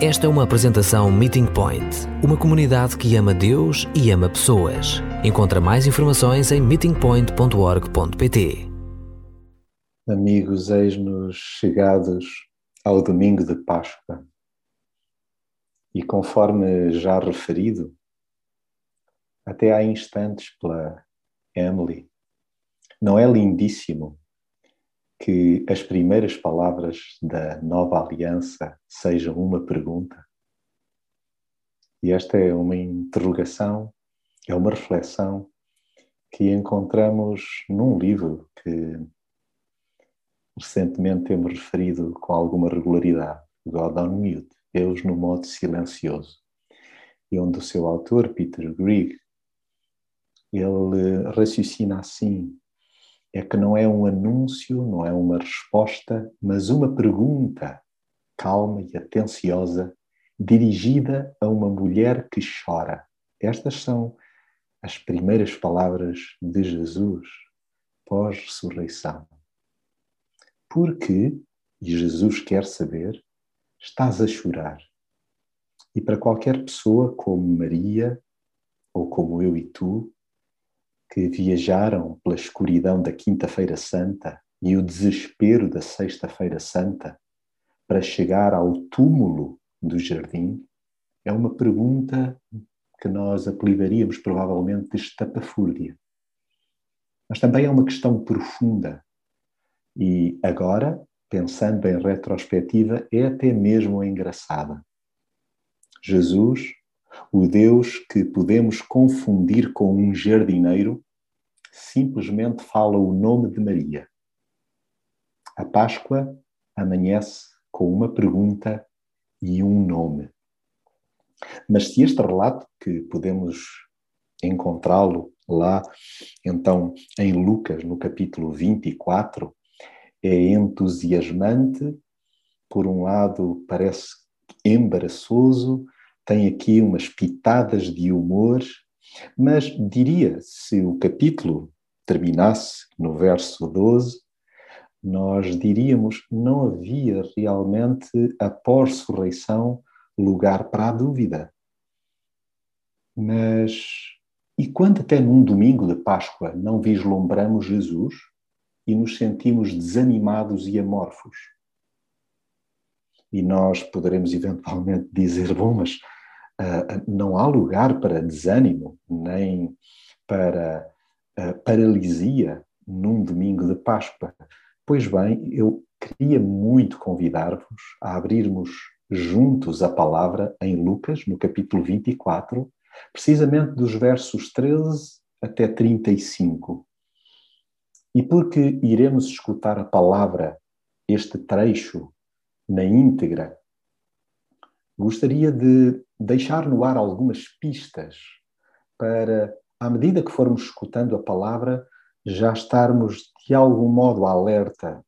Esta é uma apresentação Meeting Point, uma comunidade que ama Deus e ama pessoas. Encontra mais informações em meetingpoint.org.pt. Amigos, eis-nos chegados ao domingo de Páscoa. E conforme já referido, até há instantes pela Emily, não é lindíssimo que as primeiras palavras da nova aliança sejam uma pergunta? E esta é uma interrogação, é uma reflexão que encontramos num livro que recentemente temos referido com alguma regularidade, God on Mute, Deus no modo silencioso, e onde o seu autor, Peter Grieg, ele raciocina assim é que não é um anúncio, não é uma resposta, mas uma pergunta calma e atenciosa dirigida a uma mulher que chora. Estas são as primeiras palavras de Jesus pós-ressurreição. Porque, e Jesus quer saber, estás a chorar. E para qualquer pessoa como Maria, ou como eu e tu, que viajaram pela escuridão da Quinta-feira Santa e o desespero da Sexta-feira Santa para chegar ao túmulo do jardim, é uma pergunta que nós apelidaríamos provavelmente de estapafúrdia. Mas também é uma questão profunda. E agora, pensando em retrospectiva, é até mesmo engraçada. Jesus o Deus que podemos confundir com um jardineiro simplesmente fala o nome de Maria. A Páscoa amanhece com uma pergunta e um nome. Mas se este relato, que podemos encontrá-lo lá, então, em Lucas, no capítulo 24, é entusiasmante, por um lado parece embaraçoso, tem aqui umas pitadas de humor, mas diria, se o capítulo terminasse no verso 12, nós diríamos não havia realmente, após ressurreição, lugar para a dúvida. Mas, e quando até num domingo de Páscoa não vislumbramos Jesus e nos sentimos desanimados e amorfos? E nós poderemos eventualmente dizer, bom, mas não há lugar para desânimo, nem para uh, paralisia num domingo de Páscoa. Pois bem, eu queria muito convidar-vos a abrirmos juntos a palavra em Lucas, no capítulo 24, precisamente dos versos 13 até 35. E porque iremos escutar a palavra, este trecho, na íntegra, gostaria de deixar no ar algumas pistas para, à medida que formos escutando a palavra, já estarmos de algum modo alerta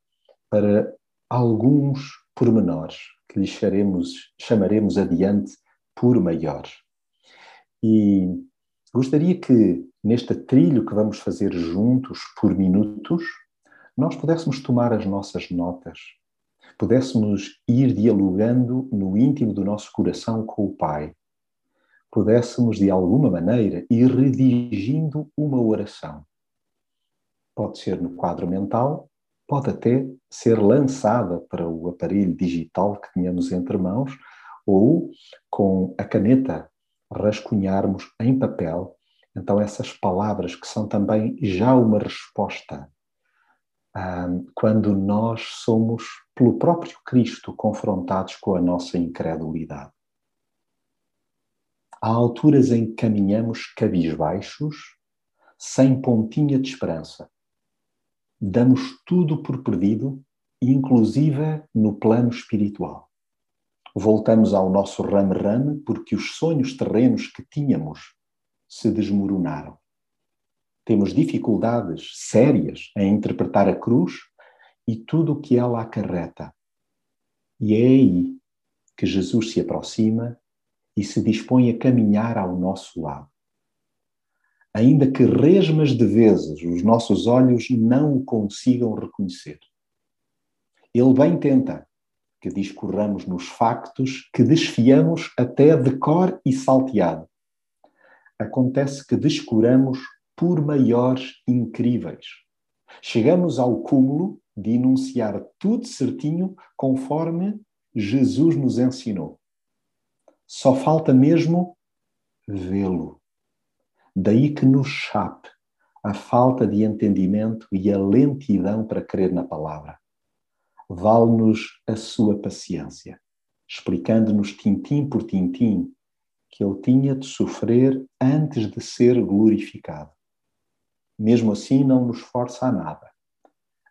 para alguns pormenores que lhe chamaremos, chamaremos adiante por maiores. E gostaria que, neste trilho que vamos fazer juntos por minutos, nós pudéssemos tomar as nossas notas pudéssemos ir dialogando no íntimo do nosso coração com o Pai, pudéssemos de alguma maneira ir redigindo uma oração. Pode ser no quadro mental, pode até ser lançada para o aparelho digital que tenhamos entre mãos ou com a caneta rascunharmos em papel. Então essas palavras que são também já uma resposta quando nós somos, pelo próprio Cristo, confrontados com a nossa incredulidade. Há alturas em que caminhamos cabisbaixos, sem pontinha de esperança. Damos tudo por perdido, inclusive no plano espiritual. Voltamos ao nosso rame-rame porque os sonhos terrenos que tínhamos se desmoronaram temos dificuldades sérias em interpretar a cruz e tudo o que ela acarreta. E é aí que Jesus se aproxima e se dispõe a caminhar ao nosso lado. Ainda que resmas de vezes os nossos olhos não o consigam reconhecer. Ele bem tenta, que discorramos nos factos que desfiamos até de cor e salteado. Acontece que descuramos por maiores incríveis. Chegamos ao cúmulo de enunciar tudo certinho conforme Jesus nos ensinou. Só falta mesmo vê-lo. Daí que nos chape a falta de entendimento e a lentidão para crer na palavra. Vale-nos a sua paciência, explicando-nos tintim por tintim que ele tinha de sofrer antes de ser glorificado. Mesmo assim, não nos força a nada.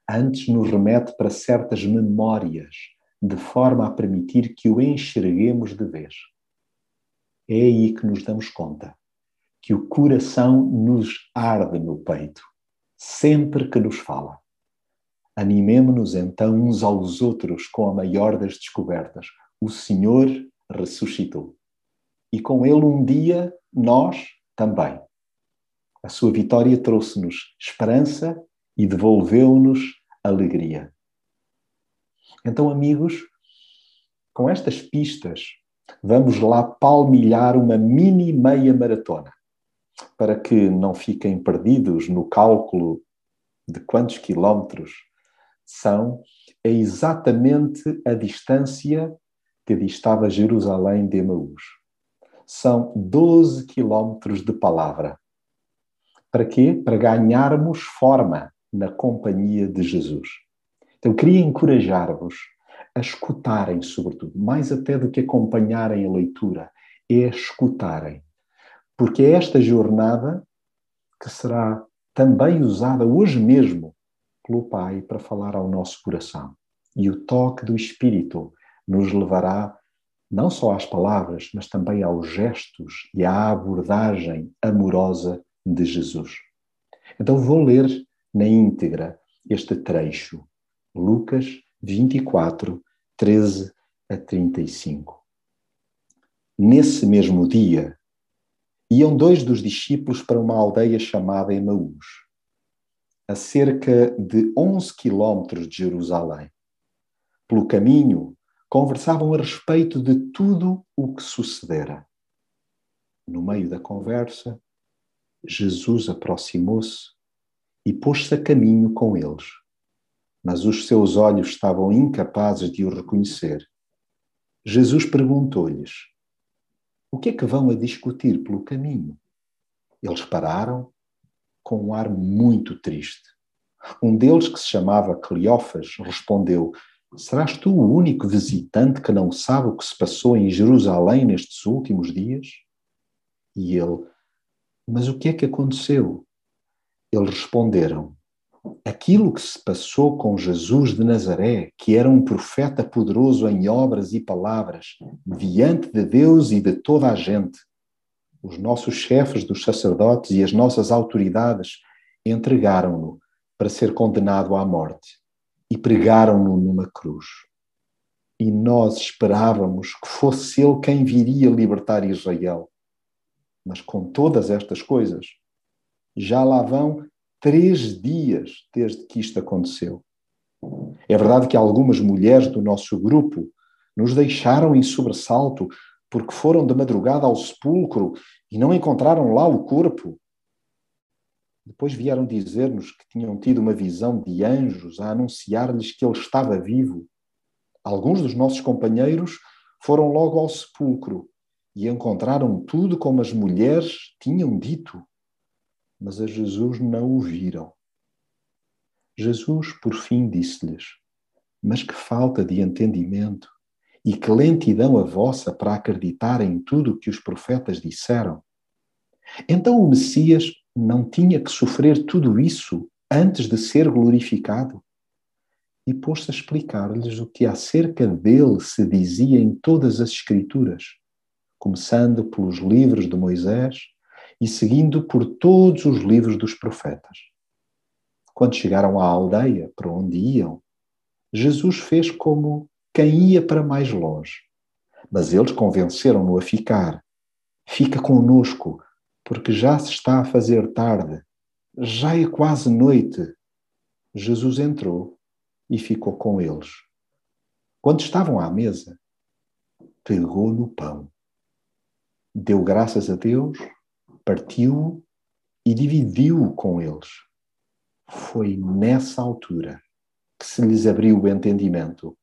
Antes nos remete para certas memórias, de forma a permitir que o enxerguemos de vez. É aí que nos damos conta que o coração nos arde no peito, sempre que nos fala. Animemo-nos então uns aos outros com a maior das descobertas: o Senhor ressuscitou. E com ele um dia nós também. A sua vitória trouxe-nos esperança e devolveu-nos alegria. Então, amigos, com estas pistas, vamos lá palmilhar uma mini meia maratona para que não fiquem perdidos no cálculo de quantos quilómetros são, é exatamente a distância que distava Jerusalém de Emaús. São 12 quilómetros de palavra. Para quê? Para ganharmos forma na companhia de Jesus. Então, queria encorajar-vos a escutarem, sobretudo, mais até do que acompanharem a leitura, é escutarem porque é esta jornada que será também usada hoje mesmo pelo Pai para falar ao nosso coração. E o toque do Espírito nos levará não só às palavras, mas também aos gestos e à abordagem amorosa de Jesus. Então vou ler na íntegra este trecho, Lucas 24, 13 a 35. Nesse mesmo dia, iam dois dos discípulos para uma aldeia chamada Emaús, a cerca de 11 quilómetros de Jerusalém. Pelo caminho, conversavam a respeito de tudo o que sucedera. No meio da conversa, Jesus aproximou-se e pôs-se a caminho com eles. Mas os seus olhos estavam incapazes de o reconhecer. Jesus perguntou-lhes: o que é que vão a discutir pelo caminho? Eles pararam com um ar muito triste. Um deles, que se chamava Cleófas, respondeu: Serás tu o único visitante que não sabe o que se passou em Jerusalém nestes últimos dias? E ele: Mas o que é que aconteceu? Eles responderam: aquilo que se passou com Jesus de Nazaré, que era um profeta poderoso em obras e palavras, diante de Deus e de toda a gente. Os nossos chefes dos sacerdotes e as nossas autoridades entregaram-no para ser condenado à morte e pregaram-no numa cruz. E nós esperávamos que fosse ele quem viria libertar Israel. Mas com todas estas coisas, já lá vão três dias desde que isto aconteceu. É verdade que algumas mulheres do nosso grupo nos deixaram em sobressalto porque foram de madrugada ao sepulcro e não encontraram lá o corpo. Depois vieram dizer-nos que tinham tido uma visão de anjos a anunciar-lhes que ele estava vivo. Alguns dos nossos companheiros foram logo ao sepulcro e encontraram tudo como as mulheres tinham dito mas a Jesus não o viram. Jesus, por fim, disse-lhes: Mas que falta de entendimento e que lentidão a vossa para acreditar em tudo o que os profetas disseram. Então o Messias não tinha que sofrer tudo isso antes de ser glorificado? E pôs-se a explicar-lhes o que acerca dele se dizia em todas as Escrituras, começando pelos livros de Moisés e seguindo por todos os livros dos profetas. Quando chegaram à aldeia para onde iam, Jesus fez como quem ia para mais longe. Mas eles convenceram-no a ficar. Fica conosco, porque já se está a fazer tarde. Já é quase noite. Jesus entrou e ficou com eles. quando estavam à mesa, pegou no pão, deu graças a Deus, partiu e dividiu com eles. Foi nessa altura que se lhes abriu o entendimento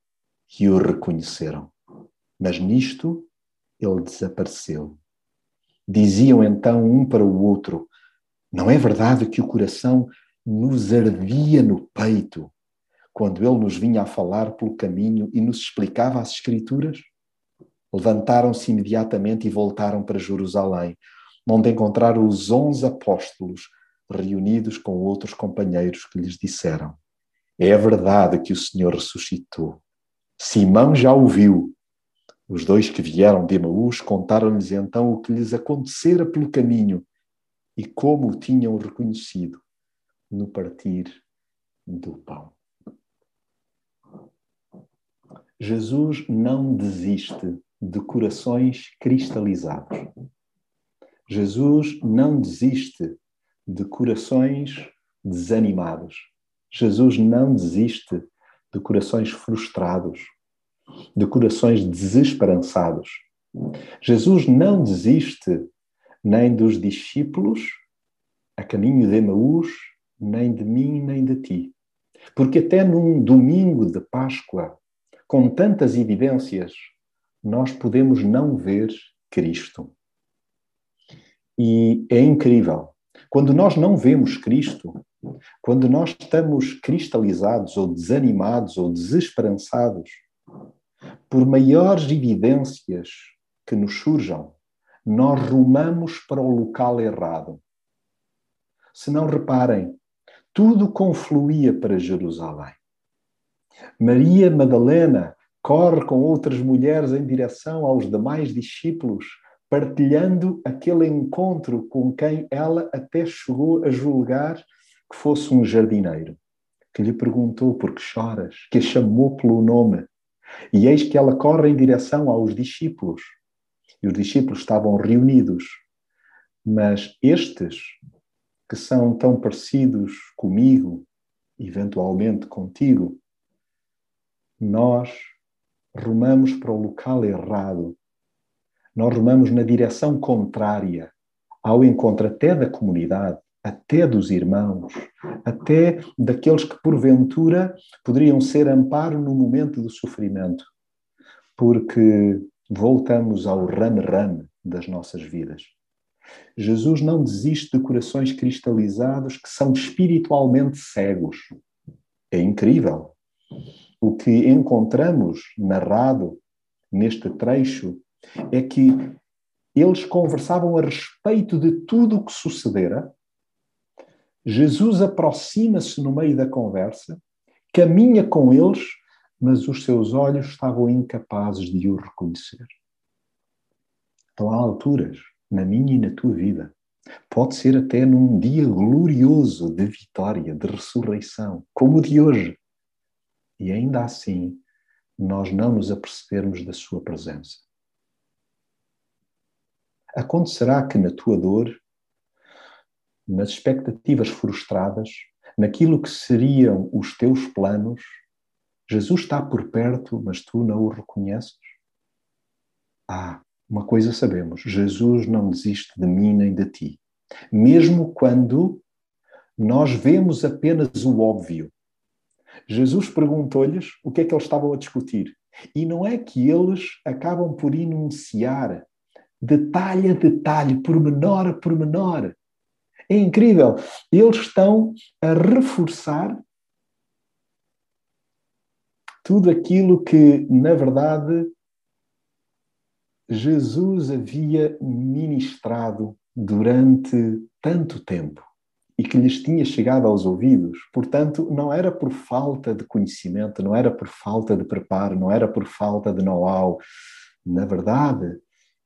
e o reconheceram. Mas nisto ele desapareceu. Diziam então um para o outro: Não é verdade que o coração nos ardia no peito quando ele nos vinha a falar pelo caminho e nos explicava as Escrituras? Levantaram-se imediatamente e voltaram para Jerusalém, onde encontraram os onze apóstolos reunidos com outros companheiros que lhes disseram: É verdade que o Senhor ressuscitou. Simão já ouviu. Os dois que vieram de Emaús contaram-lhes então o que lhes acontecera pelo caminho e como o tinham reconhecido no partir do pão. Jesus não desiste de corações cristalizados. Jesus não desiste de corações desanimados. Jesus não desiste de corações frustrados, de corações desesperançados. Jesus não desiste nem dos discípulos a caminho de Emaús, nem de mim, nem de ti. Porque até num domingo de Páscoa, com tantas evidências, nós podemos não ver Cristo. E é incrível. Quando nós não vemos Cristo, quando nós estamos cristalizados ou desanimados ou desesperançados, por maiores evidências que nos surjam, nós rumamos para o local errado. Se não reparem, tudo confluía para Jerusalém. Maria Madalena corre com outras mulheres em direção aos demais discípulos, partilhando aquele encontro com quem ela até chegou a julgar que fosse um jardineiro, que lhe perguntou por que choras, que a chamou pelo nome. E eis que ela corre em direção aos discípulos. E os discípulos estavam reunidos. Mas estes que são tão parecidos comigo, eventualmente contigo, nós rumamos para o local errado. Nós rumamos na direção contrária ao encontro até da comunidade, até dos irmãos, até daqueles que porventura poderiam ser amparo no momento do sofrimento, porque voltamos ao rame-rame das nossas vidas. Jesus não desiste de corações cristalizados que são espiritualmente cegos. É incrível. O que encontramos narrado neste trecho é que eles conversavam a respeito de tudo o que sucedera. Jesus aproxima-se no meio da conversa, caminha com eles, mas os seus olhos estavam incapazes de o reconhecer. Então há alturas na minha e na tua vida. Pode ser até num dia glorioso de vitória, de ressurreição, como o de hoje. E ainda assim, nós não nos apercebermos da Sua presença. Acontecerá que na tua dor, nas expectativas frustradas, naquilo que seriam os teus planos, Jesus está por perto, mas tu não o reconheces? Ah, uma coisa sabemos: Jesus não desiste de mim nem de ti. Mesmo quando nós vemos apenas o óbvio. Jesus perguntou-lhes o que é que eles estavam a discutir. E não é que eles acabam por enunciar detalhe a detalhe, pormenor a pormenor. É incrível. Eles estão a reforçar tudo aquilo que, na verdade, Jesus havia ministrado durante tanto tempo e que lhes tinha chegado aos ouvidos. Portanto, não era por falta de conhecimento, não era por falta de preparo, não era por falta de know-how. Na verdade,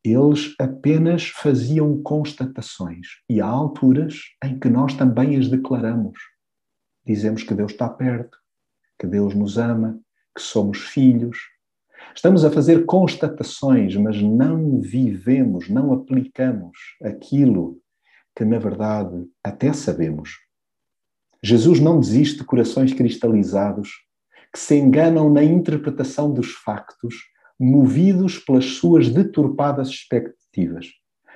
eles apenas faziam constatações e há alturas em que nós também as declaramos. Dizemos que Deus está perto, que Deus nos ama, que somos filhos, Estamos a fazer constatações, mas não vivemos, não aplicamos aquilo que, na verdade, até sabemos. Jesus não desiste de corações cristalizados que se enganam na interpretação dos factos, movidos pelas suas deturpadas expectativas.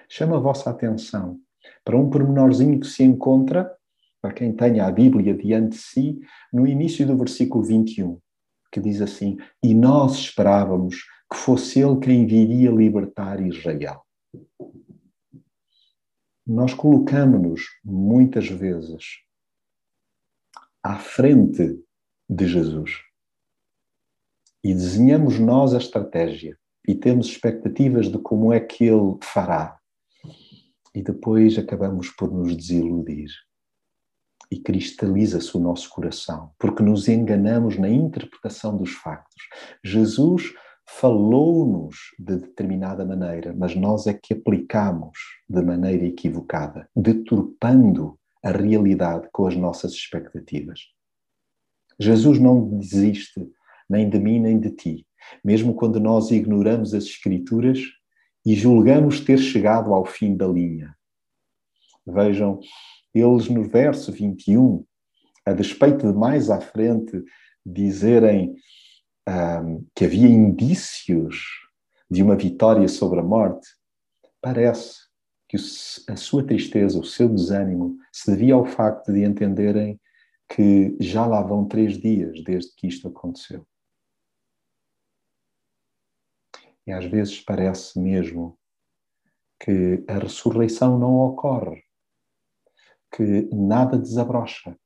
Chama a vossa atenção para um pormenorzinho que se encontra, para quem tenha a Bíblia diante de si, no início do versículo 21, que diz assim: E nós esperávamos que fosse Ele quem viria libertar Israel. Nós colocamos-nos muitas vezes à frente de Jesus e desenhamos nós a estratégia e temos expectativas de como é que Ele fará e depois acabamos por nos desiludir. E cristaliza-se o nosso coração, porque nos enganamos na interpretação dos factos. Jesus falou-nos de determinada maneira, mas nós é que aplicamos de maneira equivocada, deturpando a realidade com as nossas expectativas. Jesus não desiste nem de mim nem de ti, mesmo quando nós ignoramos as Escrituras e julgamos ter chegado ao fim da linha. Vejam, eles no verso 21, a despeito de mais à frente dizerem um, que havia indícios de uma vitória sobre a morte, parece que a sua tristeza, o seu desânimo, se devia ao facto de entenderem que já lá vão três dias desde que isto aconteceu. E às vezes parece mesmo que a ressurreição não ocorre, que nada desabrocha,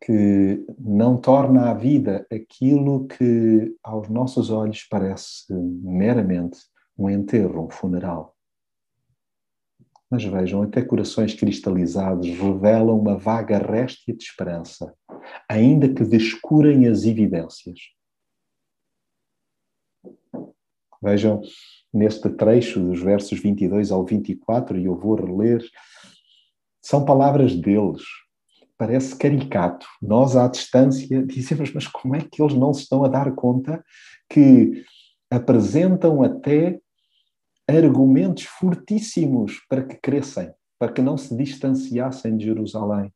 que não torna a vida aquilo que aos nossos olhos parece meramente um enterro, um funeral. Mas vejam, até corações cristalizados revelam uma vaga réstia de esperança, ainda que descurem as evidências. Vejam neste trecho dos versos 22 ao 24, e eu vou reler, são palavras deles. Parece caricato. Nós, à distância, dizemos, mas como é que eles não se estão a dar conta que apresentam até argumentos fortíssimos para que crescem, para que não se distanciassem de Jerusalém?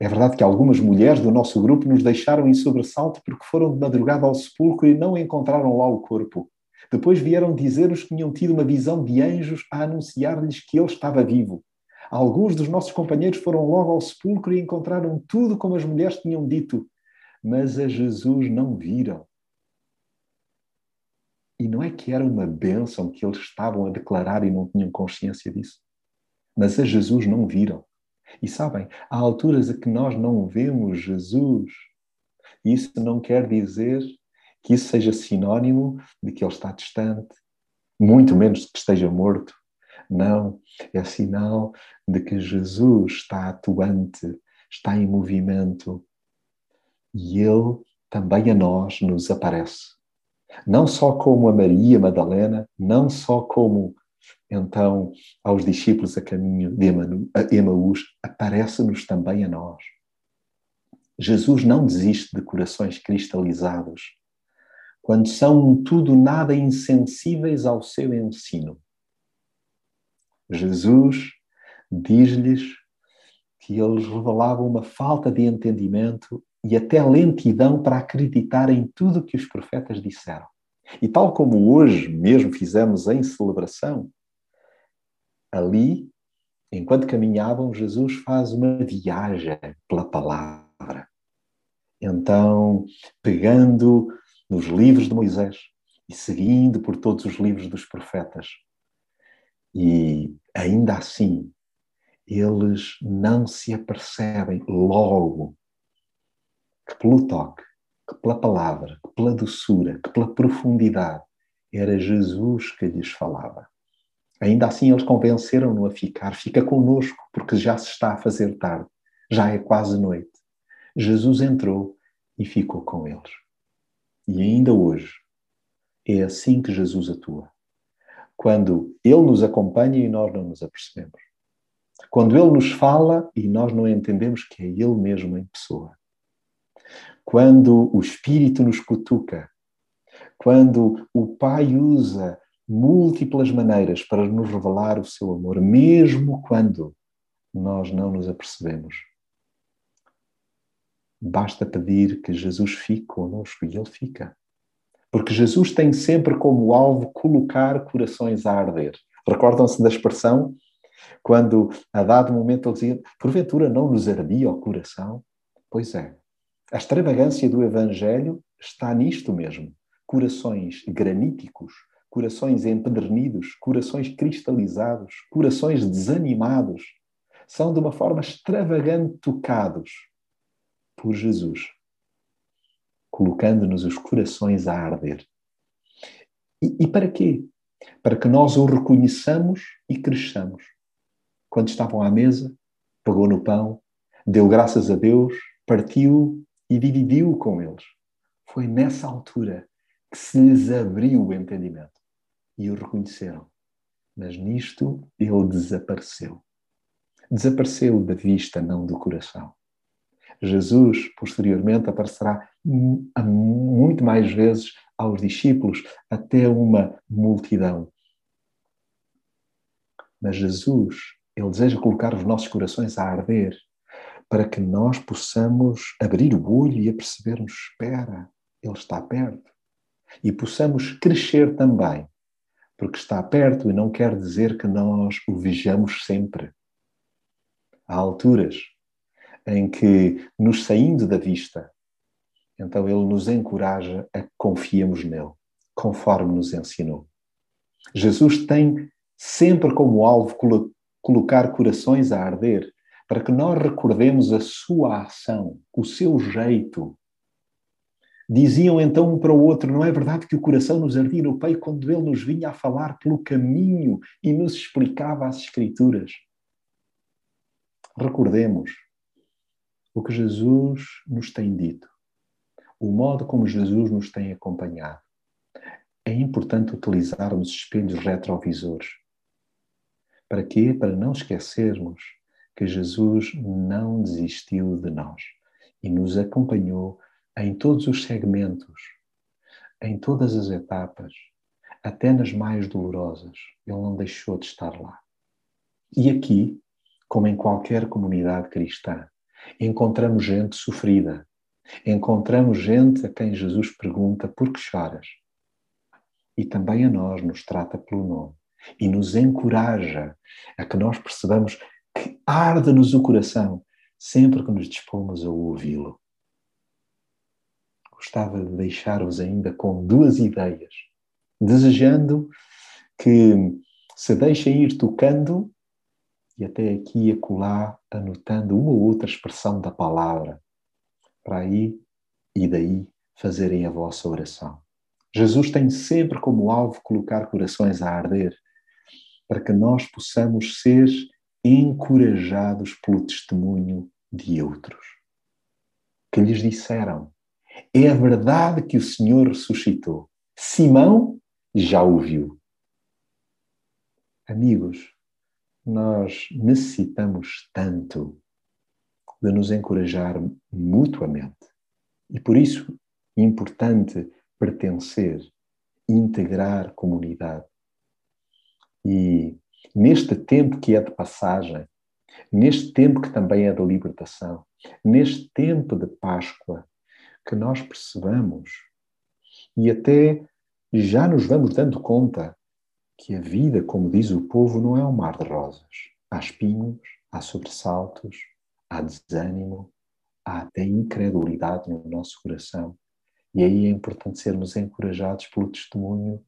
É verdade que algumas mulheres do nosso grupo nos deixaram em sobressalto porque foram de madrugada ao sepulcro e não encontraram lá o corpo. Depois vieram dizer-nos que tinham tido uma visão de anjos a anunciar-lhes que ele estava vivo. Alguns dos nossos companheiros foram logo ao sepulcro e encontraram tudo como as mulheres tinham dito, mas a Jesus não viram. E não é que era uma bênção que eles estavam a declarar e não tinham consciência disso. Mas a Jesus não viram. E sabem, há alturas a que nós não vemos Jesus. Isso não quer dizer que isso seja sinónimo de que ele está distante, muito menos de que esteja morto. Não, é sinal de que Jesus está atuante, está em movimento e ele também a nós nos aparece. Não só como a Maria Madalena, não só como então aos discípulos a caminho de Emaús, aparece-nos também a nós. Jesus não desiste de corações cristalizados quando são tudo nada insensíveis ao seu ensino. Jesus diz-lhes que eles revelavam uma falta de entendimento e até lentidão para acreditar em tudo que os profetas disseram. E tal como hoje mesmo fizemos em celebração, ali, enquanto caminhavam, Jesus faz uma viagem pela palavra. Então, pegando nos livros de Moisés e seguindo por todos os livros dos profetas, e ainda assim, eles não se apercebem logo que pelo toque, que pela palavra, que pela doçura, que pela profundidade, era Jesus que lhes falava. Ainda assim, eles convenceram-no a ficar. Fica conosco, porque já se está a fazer tarde. Já é quase noite. Jesus entrou e ficou com eles. E ainda hoje, é assim que Jesus atua. Quando Ele nos acompanha e nós não nos apercebemos. Quando Ele nos fala e nós não entendemos que é Ele mesmo em pessoa. Quando o Espírito nos cutuca. Quando o Pai usa múltiplas maneiras para nos revelar o seu amor, mesmo quando nós não nos apercebemos. basta pedir que Jesus fique conosco e Ele fica. Porque Jesus tem sempre como alvo colocar corações a arder. Recordam-se da expressão? Quando, a dado momento, ele dizia: Porventura não nos ardia o coração? Pois é. A extravagância do Evangelho está nisto mesmo. Corações graníticos, corações empedernidos, corações cristalizados, corações desanimados, são de uma forma extravagante tocados por Jesus colocando-nos os corações a arder. E, e para quê? Para que nós o reconheçamos e cresçamos. Quando estavam à mesa, pegou no pão, deu graças a Deus, partiu e dividiu com eles. Foi nessa altura que se lhes abriu o entendimento e o reconheceram. Mas nisto ele desapareceu. Desapareceu da vista, não do coração. Jesus, posteriormente, aparecerá muito mais vezes aos discípulos, até uma multidão. Mas Jesus, Ele deseja colocar os nossos corações a arder para que nós possamos abrir o olho e apercebermos: espera, Ele está perto. E possamos crescer também, porque está perto e não quer dizer que nós o vejamos sempre. Há alturas em que, nos saindo da vista, então ele nos encoraja a que confiemos nele, conforme nos ensinou. Jesus tem sempre como alvo colocar corações a arder, para que nós recordemos a sua ação, o seu jeito. Diziam então um para o outro: Não é verdade que o coração nos ardia no peito quando ele nos vinha a falar pelo caminho e nos explicava as Escrituras? Recordemos o que Jesus nos tem dito, o modo como Jesus nos tem acompanhado. É importante utilizarmos espelhos retrovisores. Para quê? Para não esquecermos que Jesus não desistiu de nós e nos acompanhou em todos os segmentos, em todas as etapas, até nas mais dolorosas. Ele não deixou de estar lá. E aqui, como em qualquer comunidade cristã, encontramos gente sofrida, encontramos gente a quem Jesus pergunta por que choras. E também a nós nos trata pelo nome e nos encoraja a que nós percebamos que arde-nos o coração sempre que nos dispomos a ouvi-lo. Gostava de deixar-vos ainda com duas ideias, desejando que se deixem ir tocando e até aqui e acolá anotando uma ou outra expressão da palavra, para aí e daí fazerem a vossa oração. Jesus tem sempre como alvo colocar corações a arder, para que nós possamos ser encorajados pelo testemunho de outros. Que lhes disseram: É verdade que o Senhor ressuscitou. Simão já ouviu. Amigos, nós necessitamos tanto de nos encorajar mutuamente. E por isso é importante pertencer, integrar comunidade. E neste tempo que é de passagem, neste tempo que também é de libertação, neste tempo de Páscoa, que nós percebamos e até já nos vamos dando conta que a vida, como diz o povo, não é um mar de rosas. Há espinhos, há sobressaltos, há desânimo, há até incredulidade no nosso coração. E aí é importante sermos encorajados pelo testemunho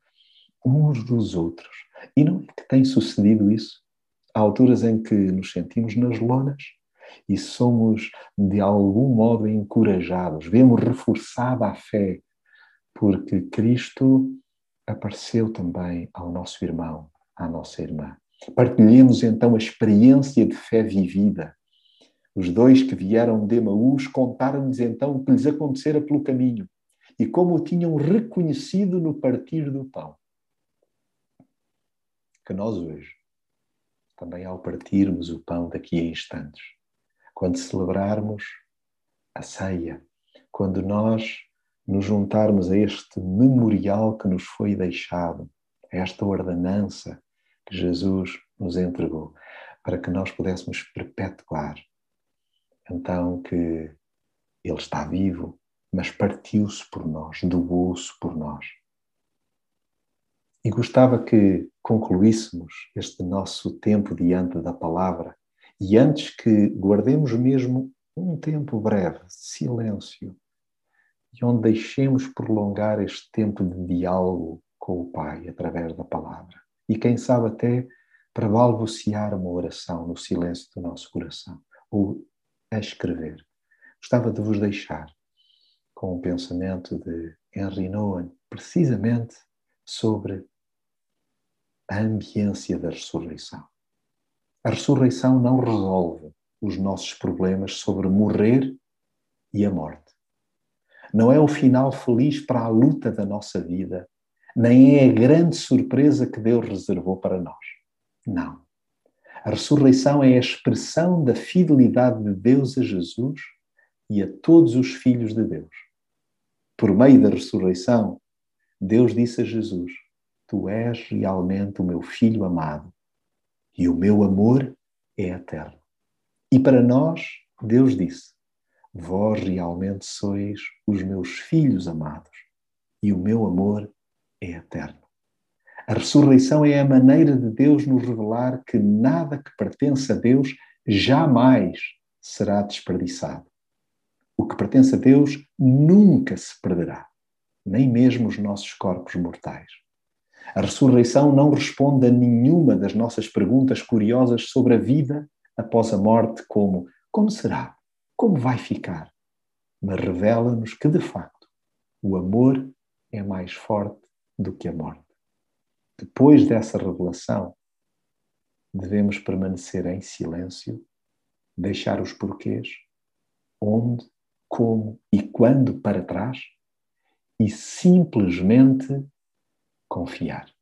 uns dos outros. E não é que tem sucedido isso. Há alturas em que nos sentimos nas lonas e somos de algum modo encorajados, vemos reforçada a fé, porque Cristo apareceu também ao nosso irmão, à nossa irmã. Partilhemos então a experiência de fé vivida. Os dois que vieram de Emaús contaram-nos então o que lhes acontecera pelo caminho e como o tinham reconhecido no partir do pão. Que nós hoje, também ao partirmos o pão daqui a instantes, quando celebrarmos a ceia, quando nós nos juntarmos a este memorial que nos foi deixado, a esta ordenança que Jesus nos entregou, para que nós pudéssemos perpetuar. Então, que Ele está vivo, mas partiu-se por nós, doou-se por nós. E gostava que concluíssemos este nosso tempo diante da palavra e antes que guardemos mesmo um tempo breve silêncio e onde deixemos prolongar este tempo de diálogo com o Pai através da palavra. E quem sabe até para balbuciar uma oração no silêncio do nosso coração ou a escrever. Gostava de vos deixar com um pensamento de Henry Nouwen, precisamente sobre a ambiência da ressurreição. A ressurreição não resolve os nossos problemas sobre morrer e a morte. Não é o final feliz para a luta da nossa vida, nem é a grande surpresa que Deus reservou para nós. Não. A ressurreição é a expressão da fidelidade de Deus a Jesus e a todos os filhos de Deus. Por meio da ressurreição, Deus disse a Jesus: Tu és realmente o meu filho amado e o meu amor é eterno. E para nós, Deus disse: Vós realmente sois os meus filhos amados e o meu amor é eterno. A ressurreição é a maneira de Deus nos revelar que nada que pertence a Deus jamais será desperdiçado. O que pertence a Deus nunca se perderá, nem mesmo os nossos corpos mortais. A ressurreição não responde a nenhuma das nossas perguntas curiosas sobre a vida após a morte, como como será? Como vai ficar? Mas revela-nos que, de facto, o amor é mais forte do que a morte. Depois dessa revelação, devemos permanecer em silêncio, deixar os porquês, onde, como e quando para trás e simplesmente confiar.